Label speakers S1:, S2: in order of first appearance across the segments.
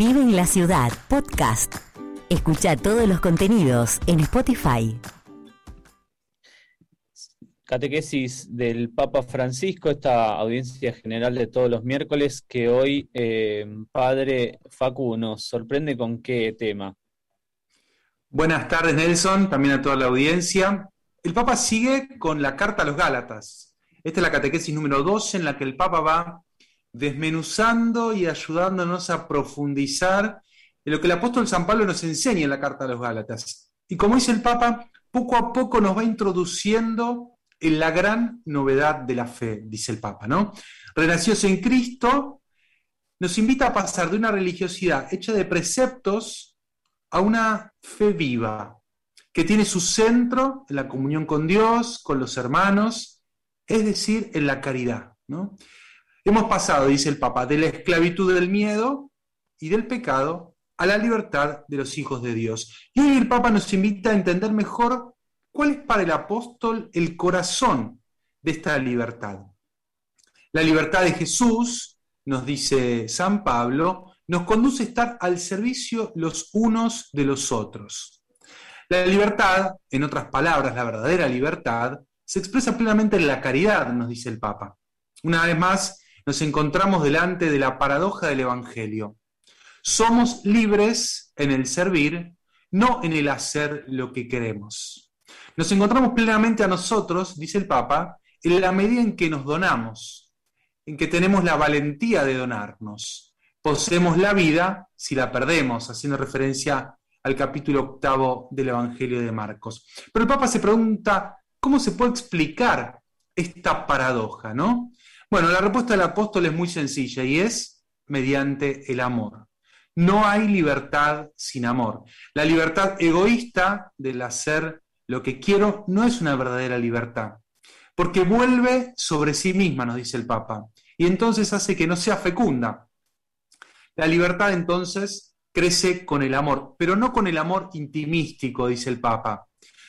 S1: Vive en la Ciudad, podcast. Escucha todos los contenidos en Spotify.
S2: Catequesis del Papa Francisco, esta audiencia general de todos los miércoles, que hoy, eh, Padre Facu, nos sorprende con qué tema.
S3: Buenas tardes, Nelson, también a toda la audiencia. El Papa sigue con la carta a los Gálatas. Esta es la catequesis número 12 en la que el Papa va desmenuzando y ayudándonos a profundizar en lo que el apóstol San Pablo nos enseña en la carta a los Gálatas. Y como dice el Papa, poco a poco nos va introduciendo en la gran novedad de la fe, dice el Papa, ¿no? Renacidos en Cristo, nos invita a pasar de una religiosidad hecha de preceptos a una fe viva, que tiene su centro en la comunión con Dios, con los hermanos, es decir, en la caridad, ¿no? Hemos pasado, dice el Papa, de la esclavitud del miedo y del pecado a la libertad de los hijos de Dios. Y hoy el Papa nos invita a entender mejor cuál es para el apóstol el corazón de esta libertad. La libertad de Jesús, nos dice San Pablo, nos conduce a estar al servicio los unos de los otros. La libertad, en otras palabras, la verdadera libertad, se expresa plenamente en la caridad, nos dice el Papa. Una vez más, nos encontramos delante de la paradoja del Evangelio. Somos libres en el servir, no en el hacer lo que queremos. Nos encontramos plenamente a nosotros, dice el Papa, en la medida en que nos donamos, en que tenemos la valentía de donarnos. Poseemos la vida si la perdemos, haciendo referencia al capítulo octavo del Evangelio de Marcos. Pero el Papa se pregunta, ¿cómo se puede explicar esta paradoja, no? Bueno, la respuesta del apóstol es muy sencilla y es mediante el amor. No hay libertad sin amor. La libertad egoísta del hacer lo que quiero no es una verdadera libertad, porque vuelve sobre sí misma, nos dice el Papa, y entonces hace que no sea fecunda. La libertad entonces crece con el amor, pero no con el amor intimístico, dice el Papa,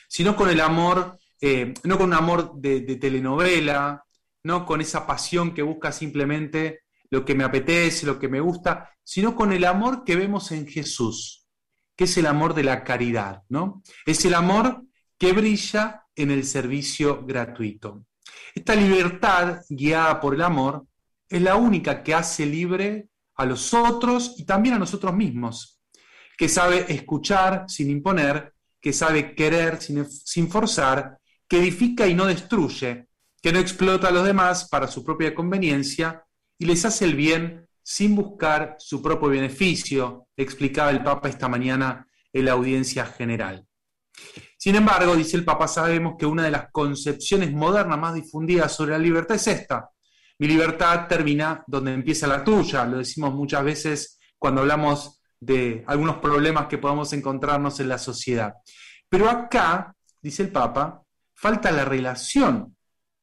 S3: sino con el amor, eh, no con un amor de telenovela, no con esa pasión que busca simplemente lo que me apetece, lo que me gusta, sino con el amor que vemos en Jesús, que es el amor de la caridad, ¿no? Es el amor que brilla en el servicio gratuito. Esta libertad guiada por el amor es la única que hace libre a los otros y también a nosotros mismos, que sabe escuchar sin imponer, que sabe querer sin, sin forzar, que edifica y no destruye, que no explota a los demás para su propia conveniencia y les hace el bien sin buscar su propio beneficio, explicaba el Papa esta mañana en la audiencia general. Sin embargo, dice el Papa, sabemos que una de las concepciones modernas más difundidas sobre la libertad es esta. Mi libertad termina donde empieza la tuya, lo decimos muchas veces cuando hablamos de algunos problemas que podamos encontrarnos en la sociedad. Pero acá, dice el Papa, falta la relación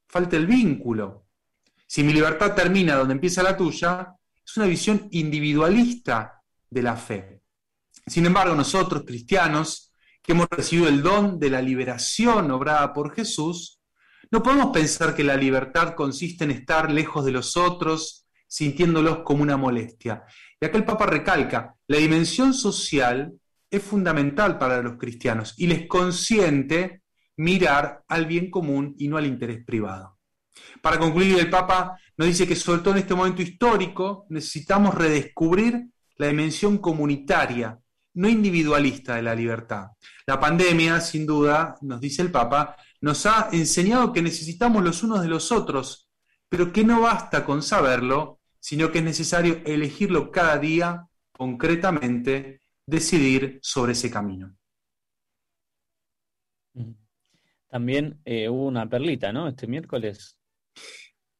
S3: falta el vínculo. Si mi libertad termina donde empieza la tuya, es una visión individualista de la fe. Sin embargo, nosotros, cristianos, que hemos recibido el don de la liberación obrada por Jesús, no podemos pensar que la libertad consiste en estar lejos de los otros, sintiéndolos como una molestia. Y acá el Papa recalca, la dimensión social es fundamental para los cristianos y les consiente mirar al bien común y no al interés privado. Para concluir, el Papa nos dice que sobre todo en este momento histórico necesitamos redescubrir la dimensión comunitaria, no individualista de la libertad. La pandemia, sin duda, nos dice el Papa, nos ha enseñado que necesitamos los unos de los otros, pero que no basta con saberlo, sino que es necesario elegirlo cada día concretamente, decidir sobre ese camino.
S2: También eh, hubo una perlita, ¿no? Este miércoles.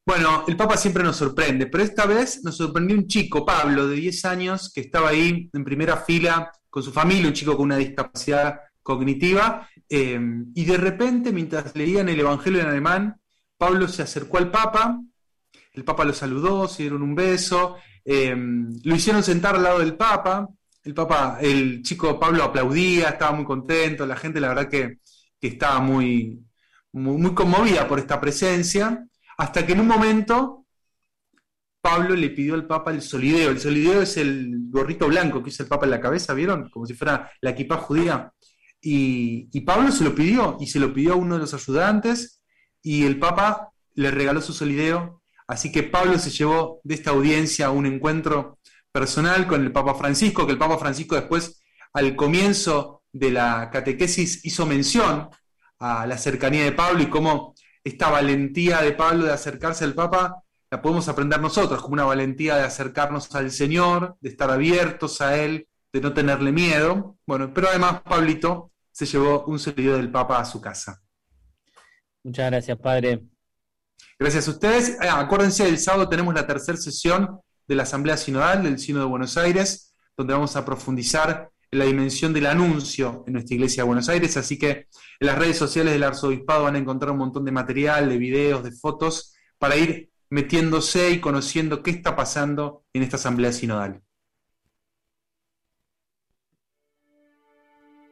S3: Bueno, el Papa siempre nos sorprende, pero esta vez nos sorprendió un chico, Pablo, de 10 años, que estaba ahí en primera fila con su familia, un chico con una discapacidad cognitiva, em, y de repente, mientras leían el Evangelio en alemán, Pablo se acercó al Papa, el Papa lo saludó, se dieron un beso, em, lo hicieron sentar al lado del Papa, el Papa, el chico Pablo aplaudía, estaba muy contento, la gente la verdad que que estaba muy, muy, conmovida por esta presencia, hasta que en un momento Pablo le pidió al Papa el solideo. El solideo es el gorrito blanco que usa el Papa en la cabeza, ¿vieron? Como si fuera la equipa judía. Y, y, Pablo se lo pidió, y se lo pidió a uno de los ayudantes, y el Papa le regaló su solideo. Así que Pablo se llevó de esta audiencia un encuentro personal con el Papa Francisco, que el Papa Francisco después, al comienzo de la catequesis, hizo mención a la cercanía de Pablo y cómo esta valentía de Pablo de acercarse al Papa la podemos aprender nosotros, como una valentía de acercarnos al Señor, de estar abiertos a Él, de no tenerle miedo. Bueno, pero además Pablito se llevó un saludo del Papa a su casa.
S2: Muchas gracias, Padre.
S3: Gracias a ustedes. Ah, acuérdense, el sábado tenemos la tercera sesión de la Asamblea Sinodal del Sino de Buenos Aires, donde vamos a profundizar la dimensión del anuncio en nuestra iglesia de Buenos Aires. Así que en las redes sociales del Arzobispado van a encontrar un montón de material, de videos, de fotos, para ir metiéndose y conociendo qué está pasando en esta Asamblea Sinodal.